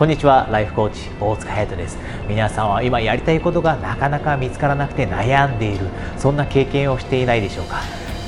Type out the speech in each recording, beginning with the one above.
こんにちはライフコーチ大塚隼人です。皆さんは今やりたいことがなかなか見つからなくて悩んでいる。そんな経験をしていないでしょうか。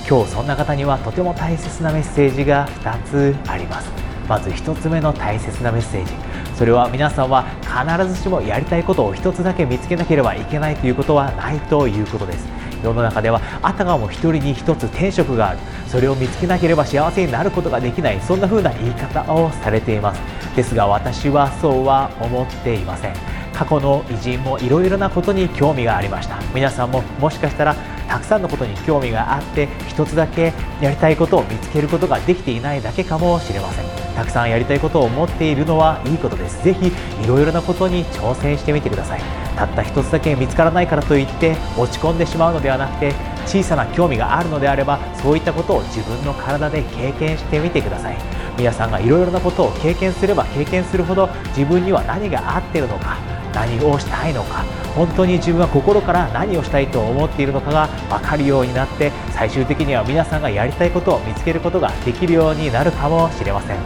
今日そんな方にはとても大切なメッセージが2つあります。まず1つ目の大切なメッセージ。それは皆さんは必ずしもやりたいことを1つだけ見つけなければいけないということはないということです。世の中ではあたかも1人に1つ天職がある。それを見つけなければ幸せになることができない。そんな風な言い方をされています。ですが私はそうは思っていません。過去の偉人もいろいろなことに興味がありました。皆さんももしかしたらたくさんのことに興味があって一つだけやりたいことを見つけることができていないだけかもしれません。たくさんやりたいことを持っているのはいいことです。ぜひいろいろなことに挑戦してみてください。たった一つだけ見つからないからといって落ち込んでしまうのではなくて小さな興味があるのであればそういったことを自分の体で経験してみてください。皆さんがいろいろなことを経験すれば経験するほど自分には何が合っているのか何をしたいのか本当に自分は心から何をしたいと思っているのかが分かるようになって最終的には皆さんがやりたいことを見つけることができるようになるかもしれません。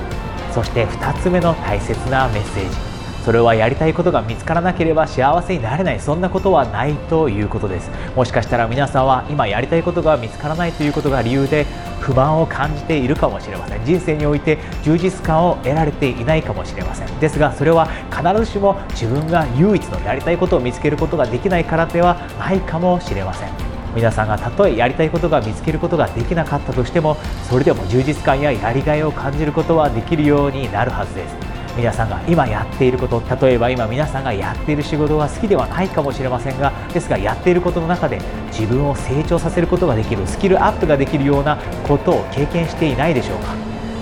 そして2つ目の大切なメッセージ。それはやりたいことが見つからなければ幸せになれない。そんなことはないということです。もしかしたら皆さんは今やりたいことが見つからないということが理由で不満を感じているかもしれません。人生において充実感を得られていないかもしれません。ですがそれは必ずしも自分が唯一のやりたいことを見つけることができないからではないかもしれません。皆さんがたとえやりたいことが見つけることができなかったとしてもそれでも充実感ややりがいを感じることはできるようになるはずです。皆さんが今やっていること例えば今皆さんがやっている仕事が好きではないかもしれませんがですがやっていることの中で自分を成長させることができるスキルアップができるようなことを経験していないでしょうか。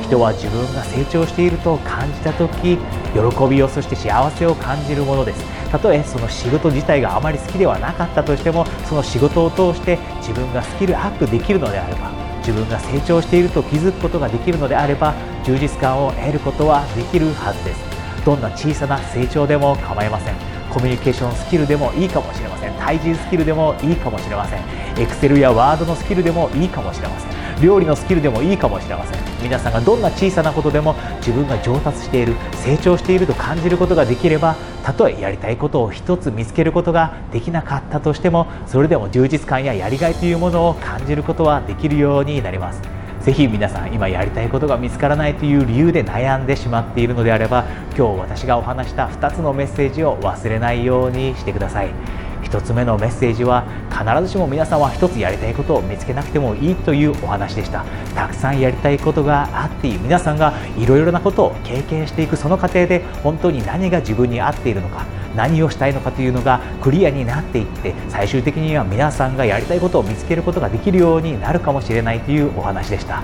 人は自分が成長していると感じた時喜びをそして幸せを感じるものです。たとえその仕事自体があまり好きではなかったとしてもその仕事を通して自分がスキルアップできるのであれば自分が成長していると気づくことができるのであれば充実感を得ることはできるはずです。どんな小さな成長でも構いません。コミュニケーションスキルでもいいかもしれません。対人スキルでもいいかもしれません。Excel や Word のスキルでもいいかもしれません。料理のスキルでもいいかもしれません。皆さんがどんな小さなことでも自分が上達している成長していると感じることができればたとえやりたいことを一つ見つけることができなかったとしてもそれでも充実感ややりがいというものを感じることはできるようになります。ぜひ皆さん今やりたいことが見つからないという理由で悩んでしまっているのであれば今日私がお話した2つのメッセージを忘れないようにしてください。1つ目のメッセージは必ずしも皆さんは1つやりたいことを見つけなくてもいいというお話でした。たくさんやりたいことがあって皆さんがいろいろなことを経験していくその過程で本当に何が自分に合っているのか何をしたいのかというのがクリアになっていって最終的には皆さんがやりたいことを見つけることができるようになるかもしれないというお話でした。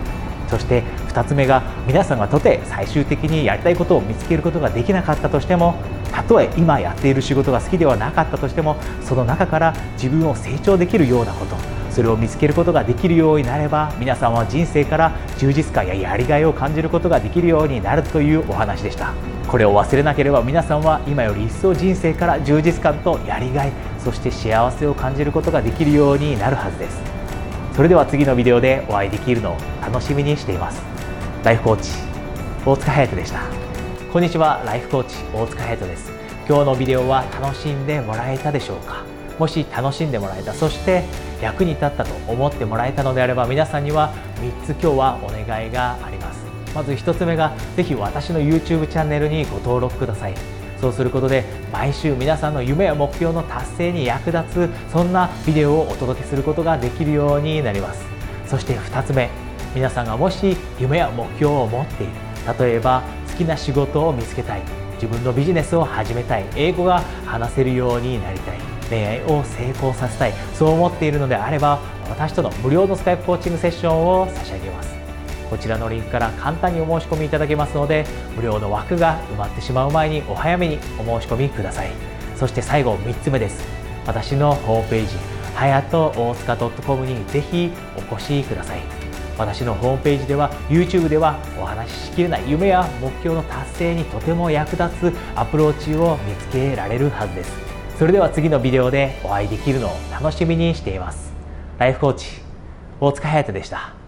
そして2つ目が皆さんがとて最終的にやりたいことを見つけることができなかったとしてもたとえ今やっている仕事が好きではなかったとしてもその中から自分を成長できるようなことそれを見つけることができるようになれば皆さんは人生から充実感ややりがいを感じることができるようになるというお話でした。これを忘れなければ皆さんは今より一層人生から充実感とやりがいそして幸せを感じることができるようになるはずです。それでは次のビデオでお会いできるのを楽しみにしています。ライフコーチ大塚隼人でした。こんにちはライフコーチ大塚隼人です。今日のビデオは楽しんでもらえたでしょうか？もし楽しんでもらえたそして役に立ったと思ってもらえたのであれば皆さんには3つ今日はお願いがあります。まず1つ目がぜひ私の YouTube チャンネルにご登録ください。そうすることで毎週皆さんの夢や目標の達成に役立つそんなビデオをお届けすることができるようになります。そして2つ目皆さんがもし夢や目標を持っている例えばきな仕事を見つけたい。自分のビジネスを始めたい。英語が話せるようになりたい。恋愛を成功させたい。そう思っているのであれば私との無料のスカイプコーチングセッションを差し上げます。こちらのリンクから簡単にお申し込みいただけますので無料の枠が埋まってしまう前にお早めにお申し込みください。そして最後3つ目です。私のホームページはやと大塚 .com にぜひお越しください。私のホームページでは YouTube ではお話ししきれない夢や目標の達成にとても役立つアプローチを見つけられるはずです。それでは次のビデオでお会いできるのを楽しみにしています。ライフコーチ大塚隼人でした。